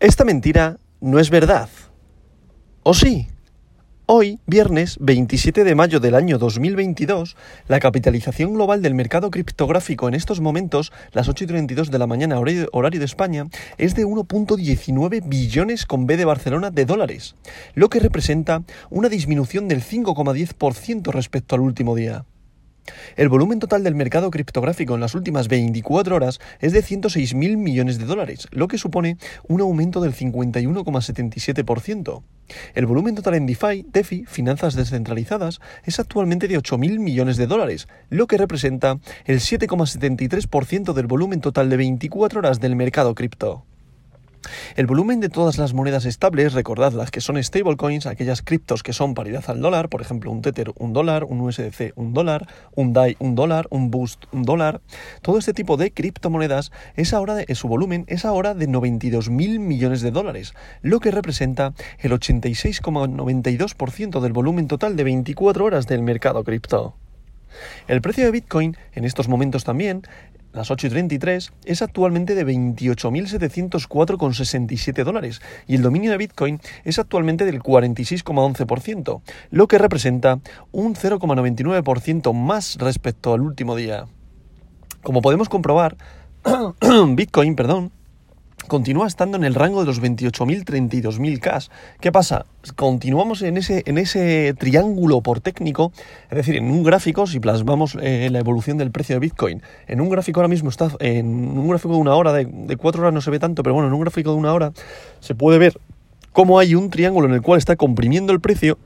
Esta mentira no es verdad. ¿O sí? Hoy, viernes 27 de mayo del año 2022, la capitalización global del mercado criptográfico en estos momentos, las 8 y 32 de la mañana horario de España, es de 1.19 billones con B de Barcelona de dólares, lo que representa una disminución del 5,10% respecto al último día. El volumen total del mercado criptográfico en las últimas 24 horas es de 106.000 millones de dólares, lo que supone un aumento del 51,77%. El volumen total en DeFi, DeFi, finanzas descentralizadas, es actualmente de 8.000 millones de dólares, lo que representa el 7,73% del volumen total de 24 horas del mercado cripto. El volumen de todas las monedas estables, recordad las que son stablecoins, aquellas criptos que son paridad al dólar, por ejemplo un Tether un dólar, un USDC un dólar, un DAI un dólar, un Boost un dólar, todo este tipo de criptomonedas, es ahora de, su volumen es ahora de 92.000 millones de dólares, lo que representa el 86,92% del volumen total de 24 horas del mercado cripto. El precio de Bitcoin en estos momentos también las 8 y 33, es actualmente de 28.704,67 dólares y el dominio de Bitcoin es actualmente del 46,11%, lo que representa un 0,99% más respecto al último día. Como podemos comprobar, Bitcoin, perdón, continúa estando en el rango de los 28.000, 32.000 K. ¿Qué pasa? Continuamos en ese, en ese triángulo por técnico, es decir, en un gráfico, si plasmamos eh, la evolución del precio de Bitcoin, en un gráfico ahora mismo está, en un gráfico de una hora, de, de cuatro horas no se ve tanto, pero bueno, en un gráfico de una hora se puede ver cómo hay un triángulo en el cual está comprimiendo el precio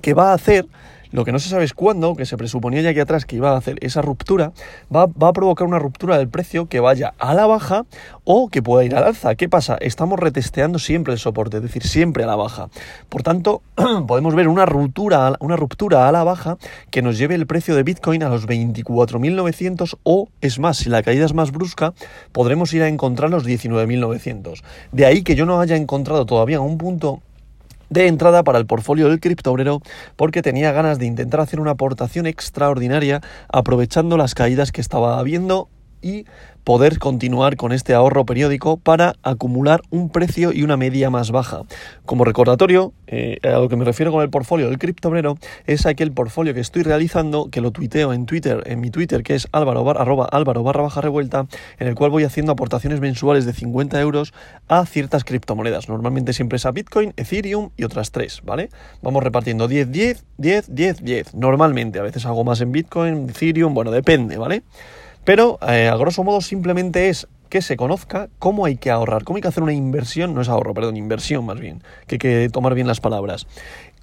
que va a hacer lo que no se sabe es cuándo, que se presuponía ya aquí atrás que iba a hacer esa ruptura, va, a provocar una ruptura del precio que vaya a la baja o que pueda ir al alza. ¿Qué pasa? Estamos retesteando siempre el soporte, es decir, siempre a la baja. Por tanto, podemos ver una ruptura, una ruptura a la baja que nos lleve el precio de Bitcoin a los 24.900 o, es más, si la caída es más brusca, podremos ir a encontrar los 19.900. De ahí que yo no haya encontrado todavía un punto de entrada para el portfolio del criptobrero porque tenía ganas de intentar hacer una aportación extraordinaria aprovechando las caídas que estaba habiendo y poder continuar con este ahorro periódico para acumular un precio y una media más baja. Como recordatorio, eh, a lo que me refiero con el portfolio del criptobrero es aquel portfolio que estoy realizando, que lo tuiteo en Twitter, en mi Twitter, que es álvaro, arroba, álvaro barra baja revuelta, en el cual voy haciendo aportaciones mensuales de 50 euros a ciertas criptomonedas. Normalmente siempre es a Bitcoin, Ethereum y otras tres, ¿vale? Vamos repartiendo 10, 10, 10, 10, 10. Normalmente, a veces hago más en Bitcoin, Ethereum, bueno, depende, ¿vale? Pero eh, a grosso modo simplemente es que se conozca cómo hay que ahorrar, cómo hay que hacer una inversión, no es ahorro, perdón, inversión más bien, que hay que tomar bien las palabras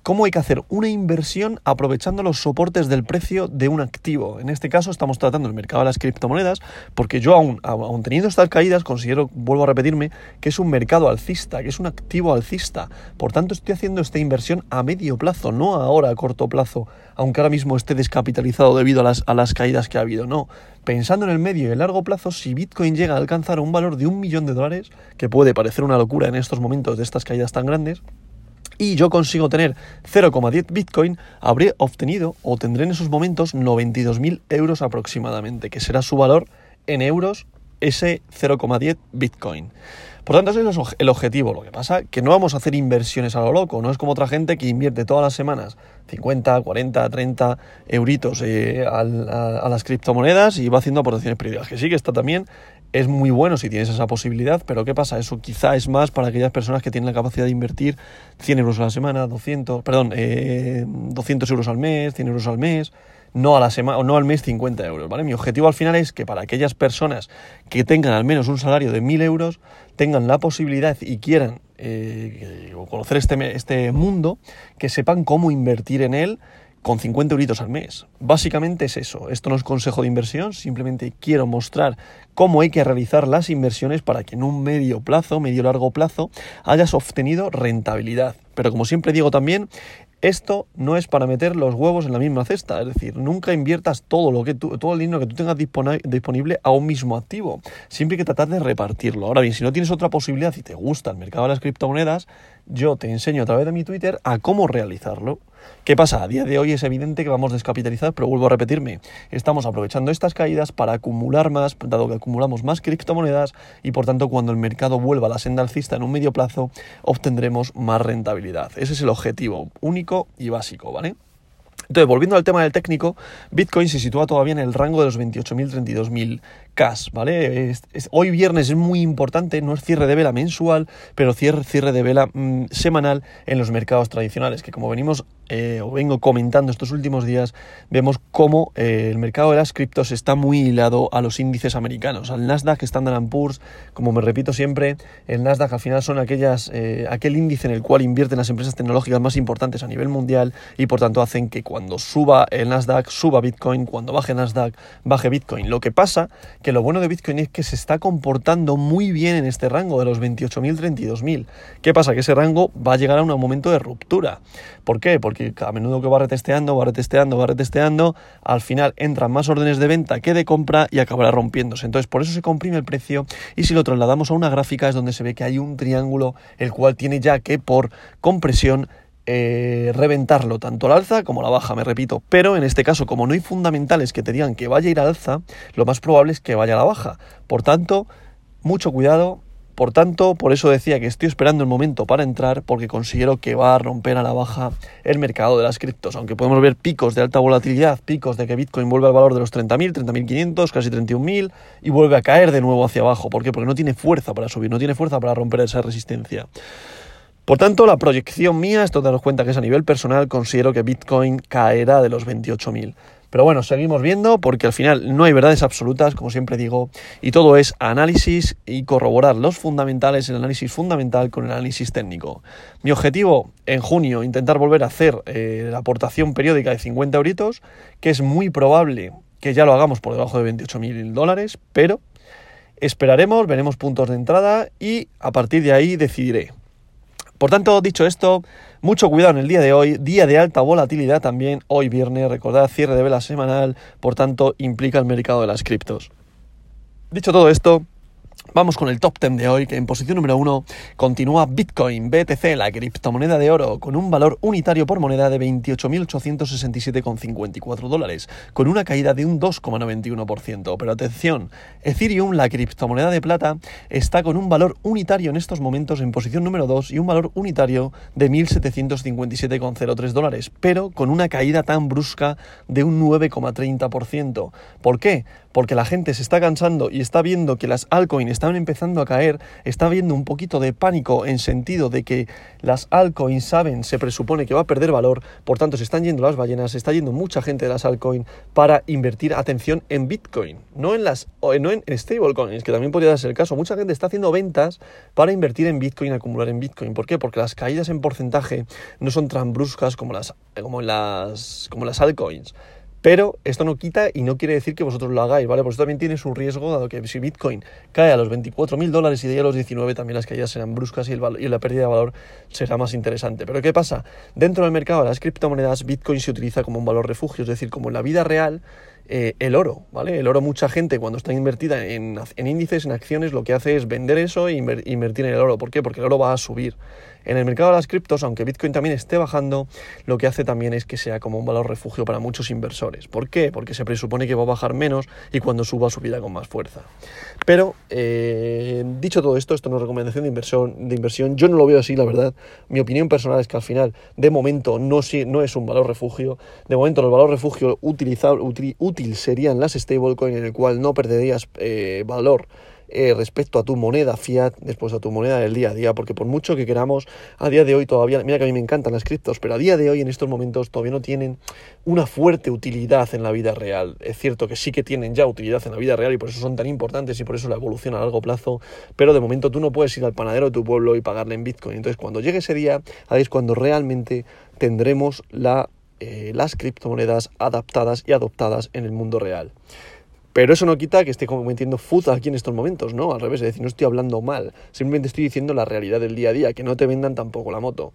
cómo hay que hacer una inversión aprovechando los soportes del precio de un activo. En este caso estamos tratando el mercado de las criptomonedas porque yo aún, aún teniendo estas caídas considero, vuelvo a repetirme, que es un mercado alcista, que es un activo alcista. Por tanto estoy haciendo esta inversión a medio plazo, no ahora a corto plazo, aunque ahora mismo esté descapitalizado debido a las, a las caídas que ha habido. No, pensando en el medio y el largo plazo, si Bitcoin llega a alcanzar un valor de un millón de dólares, que puede parecer una locura en estos momentos de estas caídas tan grandes, y yo consigo tener 0,10 Bitcoin, habré obtenido o tendré en esos momentos 92.000 euros aproximadamente, que será su valor en euros ese 0,10 Bitcoin. Por tanto, ese es el objetivo. Lo que pasa que no vamos a hacer inversiones a lo loco. No es como otra gente que invierte todas las semanas 50, 40, 30 euritos eh, a, a, las criptomonedas y va haciendo aportaciones periódicas. Que sí que está también es muy bueno si tienes esa posibilidad, pero ¿qué pasa? Eso quizá es más para aquellas personas que tienen la capacidad de invertir 100 euros a la semana, 200, perdón, eh, 200 euros al mes, 100 euros al mes, no, a la semana, o no al mes 50 euros, ¿vale? Mi objetivo al final es que para aquellas personas que tengan al menos un salario de 1.000 euros, tengan la posibilidad y quieran eh, conocer este, este mundo, que sepan cómo invertir en él, con 50 euritos al mes. Básicamente es eso. Esto no es consejo de inversión, simplemente quiero mostrar cómo hay que realizar las inversiones para que en un medio plazo, medio largo plazo, hayas obtenido rentabilidad. Pero como siempre digo también, esto no es para meter los huevos en la misma cesta, es decir, nunca inviertas todo lo que todo el dinero que tú tengas disponible a un mismo activo. Siempre hay que tratar de repartirlo. Ahora bien, si no tienes otra posibilidad y te gusta el mercado de las criptomonedas, yo te enseño a través de mi Twitter a cómo realizarlo. ¿Qué pasa? A día de hoy es evidente que vamos descapitalizados, pero vuelvo a repetirme, estamos aprovechando estas caídas para acumular más, dado que acumulamos más criptomonedas y por tanto cuando el mercado vuelva a la senda alcista en un medio plazo obtendremos más rentabilidad. Ese es el objetivo único y básico, ¿vale? Entonces, volviendo al tema del técnico, Bitcoin se sitúa todavía en el rango de los 28.000, 32.000 cash, ¿vale? hoy viernes es muy importante, no es cierre de vela mensual, pero cierre, cierre de vela mm, semanal en los mercados tradicionales, que como venimos eh, o vengo comentando estos últimos días, vemos cómo eh, el mercado de las criptos está muy hilado a los índices americanos, al Nasdaq, Standard Poor's, como me repito siempre, el Nasdaq al final son aquellas, eh, aquel índice en el cual invierten las empresas tecnológicas más importantes a nivel mundial y por tanto hacen que cuando suba el Nasdaq, suba Bitcoin, cuando baje Nasdaq, baje Bitcoin. Lo que pasa que lo bueno de Bitcoin es que se está comportando muy bien en este rango de los 28.000, 32.000. ¿Qué pasa? Que ese rango va a llegar a un momento de ruptura. ¿Por qué? Porque a menudo que va retesteando, va retesteando, va retesteando, al final entran más órdenes de venta que de compra y acabará rompiéndose. Entonces, por eso se comprime el precio y si lo trasladamos a una gráfica es donde se ve que hay un triángulo el cual tiene ya que por compresión eh, reventarlo tanto al alza como la baja, me repito. Pero en este caso, como no hay fundamentales que te digan que vaya a ir al alza, lo más probable es que vaya a la baja. Por tanto, mucho cuidado. Por tanto, por eso decía que estoy esperando el momento para entrar, porque considero que va a romper a la baja el mercado de las criptos. Aunque podemos ver picos de alta volatilidad, picos de que Bitcoin vuelve al valor de los 30.000, 30.500, casi 31.000, y vuelve a caer de nuevo hacia abajo. ¿Por qué? Porque no tiene fuerza para subir, no tiene fuerza para romper esa resistencia. Por tanto, la proyección mía, esto daros cuenta que es a nivel personal, considero que Bitcoin caerá de los 28.000. Pero bueno, seguimos viendo porque al final no hay verdades absolutas, como siempre digo, y todo es análisis y corroborar los fundamentales, el análisis fundamental con el análisis técnico. Mi objetivo en junio, intentar volver a hacer eh, la aportación periódica de 50 euritos, que es muy probable que ya lo hagamos por debajo de 28.000 dólares, pero esperaremos, veremos puntos de entrada y a partir de ahí decidiré. Por tanto, dicho esto, mucho cuidado en el día de hoy, día de alta volatilidad también, hoy viernes, recordad, cierre de vela semanal, por tanto, implica el mercado de las criptos. Dicho todo esto, Vamos con el top 10 de hoy, que en posición número 1 continúa Bitcoin, BTC, la criptomoneda de oro, con un valor unitario por moneda de 28.867,54 dólares, con una caída de un 2,91%. Pero atención, Ethereum, la criptomoneda de plata, está con un valor unitario en estos momentos en posición número 2 y un valor unitario de 1.757,03 dólares, pero con una caída tan brusca de un 9,30%. ¿Por qué? Porque la gente se está cansando y está viendo que las altcoins están empezando a caer, está habiendo un poquito de pánico en sentido de que las altcoins saben, se presupone que va a perder valor, por tanto se están yendo las ballenas, se está yendo mucha gente de las altcoins para invertir atención en Bitcoin, no en las no en stablecoins, que también podría ser el caso. Mucha gente está haciendo ventas para invertir en Bitcoin, acumular en Bitcoin. ¿Por qué? Porque las caídas en porcentaje no son tan bruscas como las como las como las altcoins. Pero esto no quita y no quiere decir que vosotros lo hagáis, ¿vale? Eso también tiene su riesgo, dado que si Bitcoin cae a los 24.000 dólares y de ahí a los 19, también las caídas serán bruscas y, y, la pérdida de valor será más interesante. Pero ¿qué pasa? Dentro del mercado de las criptomonedas, Bitcoin se utiliza como un valor refugio, es decir, como en la vida real, eh, el oro, ¿vale? El oro, mucha gente cuando está invertida en, índices, en acciones, lo que hace es vender eso e invertir en el oro. ¿Por qué? Porque el oro va a subir. En el mercado de las criptos, aunque Bitcoin también esté bajando, lo que hace también es que sea como un valor refugio para muchos inversores. ¿Por qué? Porque se presupone que va a bajar menos y cuando suba subirá con más fuerza. Pero, eh, dicho todo esto, esto no es recomendación de inversión, de inversión. Yo no lo veo así, la verdad. Mi opinión personal es que al final, de momento, no, no es un valor refugio. De momento, el valor refugio utilizable, serían las stablecoins, en el cual no perderías eh, valor eh, respecto a tu moneda fiat, después a tu moneda del día a día, porque por mucho que queramos, a día de hoy todavía, mira que a mí me encantan las criptos, pero a día de hoy en estos momentos todavía no tienen una fuerte utilidad en la vida real. Es cierto que sí que tienen ya utilidad en la vida real y por eso son tan importantes y por eso la evolución a largo plazo, pero de momento tú no puedes ir al panadero de tu pueblo y pagarle en Bitcoin. Entonces cuando llegue ese día, ahí es cuando realmente tendremos la, eh, las criptomonedas adaptadas y adoptadas en el mundo real. Pero eso no quita que esté cometiendo food aquí en estos momentos, ¿no? Al revés, es decir, no estoy hablando mal, simplemente estoy diciendo la realidad del día a día, que no te vendan tampoco la moto.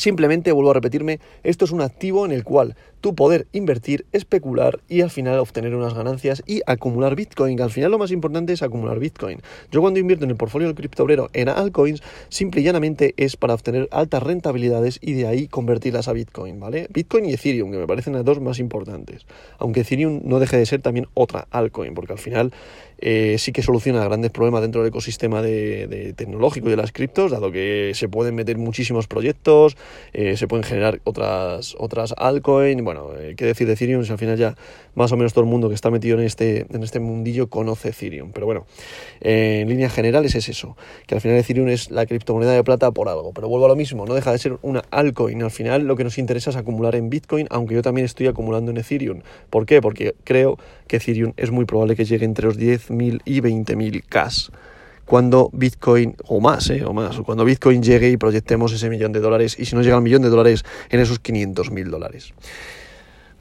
Simplemente vuelvo a repetirme, esto es un activo en el cual tú poder invertir, especular y al final obtener unas ganancias y acumular Bitcoin. Al final lo más importante es acumular Bitcoin. Yo cuando invierto en el portfolio del criptobrero en altcoins, simple y llanamente es para obtener altas rentabilidades y de ahí convertirlas a Bitcoin, ¿vale? Bitcoin y Ethereum, que me parecen las dos más importantes. Aunque Ethereum no deje de ser también otra altcoin, porque al final eh, sí que soluciona grandes problemas dentro del ecosistema de, tecnológico y de las criptos, dado que se pueden meter muchísimos proyectos, eh, se pueden generar otras, otras altcoins, bueno, eh, qué decir de Ethereum si al final ya más o menos todo el mundo que está metido en este, en este mundillo conoce Ethereum, pero bueno, en líneas generales es eso, que al final Ethereum es la criptomoneda de plata por algo, pero vuelvo a lo mismo, no deja de ser una altcoin, al final lo que nos interesa es acumular en Bitcoin, aunque yo también estoy acumulando en Ethereum, ¿por qué? Porque creo que Ethereum es muy probable que llegue entre los 10.000 y 20.000 cash cuando Bitcoin, o más, ¿eh? o más, cuando Bitcoin llegue y proyectemos ese millón de dólares, y si no llega al millón de dólares, en esos 500.000 dólares.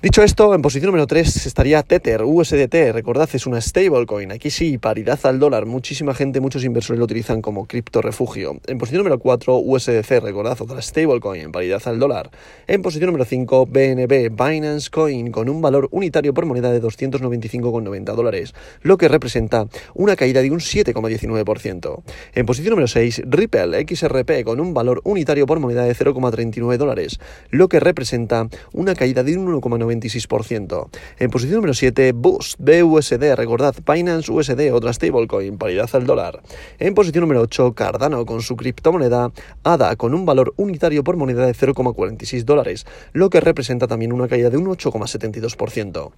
Dicho esto, en posición número 3 estaría Tether, USDT, recordad, es una stablecoin, aquí sí, paridad al dólar, muchísima gente, muchos inversores lo utilizan como cripto refugio. En posición número 4, USDC, recordad, otra stablecoin, paridad al dólar. En posición número 5, BNB, Binance Coin, con un valor unitario por moneda de 295,90 dólares, lo que representa una caída de un 7,19%. En posición número 6, Ripple, XRP, con un valor unitario por moneda de 0,39 dólares, lo que representa una caída de un 1,9 26%. En posición número 7, Boost, BUSD, recordad, Binance USD, otra stablecoin, paridad al dólar. En posición número 8, Cardano con su criptomoneda ADA con un valor unitario por moneda de 0,46 dólares, lo que representa también una caída de un 8,72%.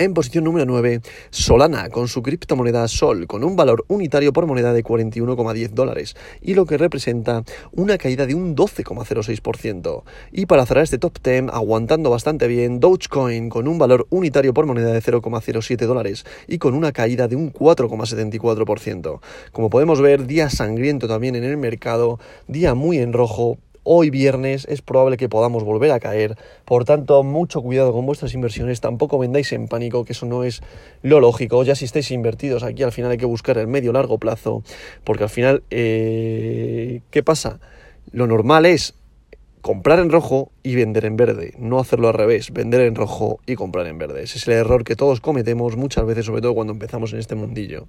En posición número 9, Solana con su criptomoneda Sol con un valor unitario por moneda de 41,10 dólares y lo que representa una caída de un 12,06%. Y para cerrar este top 10, aguantando bastante bien, Dogecoin con un valor unitario por moneda de 0,07 dólares y con una caída de un 4,74%. Como podemos ver, día sangriento también en el mercado, día muy en rojo, Hoy viernes es probable que podamos volver a caer, por tanto mucho cuidado con vuestras inversiones, tampoco vendáis en pánico, que eso no es lo lógico, ya si estáis invertidos aquí al final hay que buscar el medio largo plazo, porque al final, eh, ¿qué pasa? Lo normal es comprar en rojo y vender en verde, no hacerlo al revés, vender en rojo y comprar en verde. Ese es el error que todos cometemos muchas veces, sobre todo cuando empezamos en este mundillo.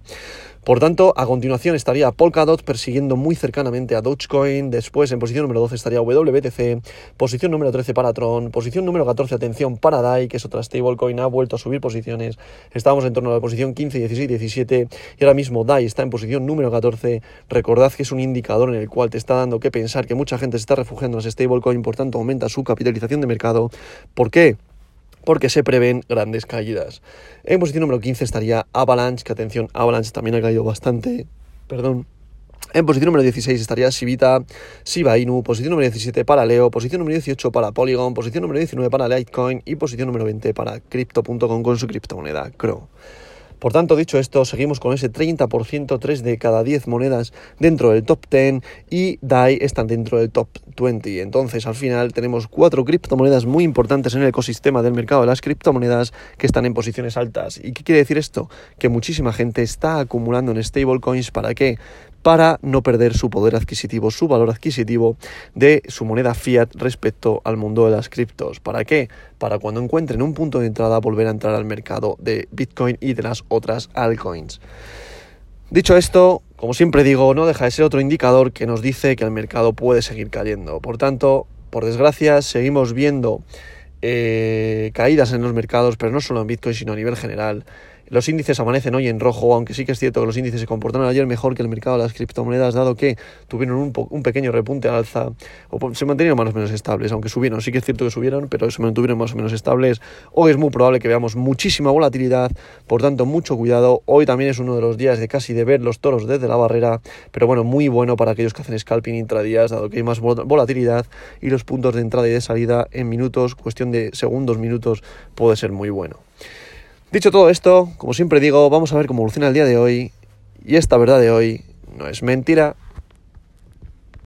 Por tanto, a continuación estaría Polkadot persiguiendo muy cercanamente a Dogecoin, después en posición número 12 estaría WBTC, posición número 13 para Tron, posición número 14, atención, para DAI, que es otra stablecoin, ha vuelto a subir posiciones, estábamos en torno a la posición 15, 16, 17 y ahora mismo DAI está en posición número 14, recordad que es un indicador en el cual te está dando que pensar que mucha gente se está refugiando en las por tanto aumenta su capitalización de mercado. ¿Por qué? porque se prevén grandes caídas. En posición número 15 estaría Avalanche, que atención, Avalanche también ha caído bastante, perdón. En posición número 16 estaría Shibita, Shiba posición número 17 para Leo, posición número 18 para Polygon, posición número 19 para Litecoin y posición número 20 para Crypto.com con su criptomoneda Crow. Por tanto, dicho esto, seguimos con ese 30%, 3 de cada 10 monedas dentro del top 10 y DAI están dentro del top 20. Entonces, al final tenemos cuatro criptomonedas muy importantes en el ecosistema del mercado de las criptomonedas que están en posiciones altas. ¿Y qué quiere decir esto? Que muchísima gente está acumulando en stablecoins. ¿Para qué? Para no perder su poder adquisitivo, su valor adquisitivo de su moneda fiat respecto al mundo de las criptos. ¿Para qué? Para cuando encuentren un punto de entrada volver a entrar al mercado de Bitcoin y de las otras altcoins. Dicho esto, como siempre digo, no deja de ser otro indicador que nos dice que el mercado puede seguir cayendo. Por tanto, por desgracia, seguimos viendo eh, caídas en los mercados, pero no solo en Bitcoin, sino a nivel general. Los índices amanecen hoy en rojo, aunque sí que es cierto que los índices se comportaron ayer mejor que el mercado de las criptomonedas, dado que tuvieron un, pequeño repunte al alza, o se mantenieron más o menos estables, aunque subieron, sí que es cierto que subieron, pero se mantuvieron más o menos estables. Hoy es muy probable que veamos muchísima volatilidad, por tanto, mucho cuidado. Hoy también es uno de los días de casi de ver los toros desde la barrera, pero bueno, muy bueno para aquellos que hacen scalping intradías, dado que hay más volatilidad y los puntos de entrada y de salida en minutos, cuestión de segundos, minutos, puede ser muy bueno. Dicho todo esto, como siempre digo, vamos a ver cómo evoluciona el día de hoy. Y esta verdad de hoy no es mentira.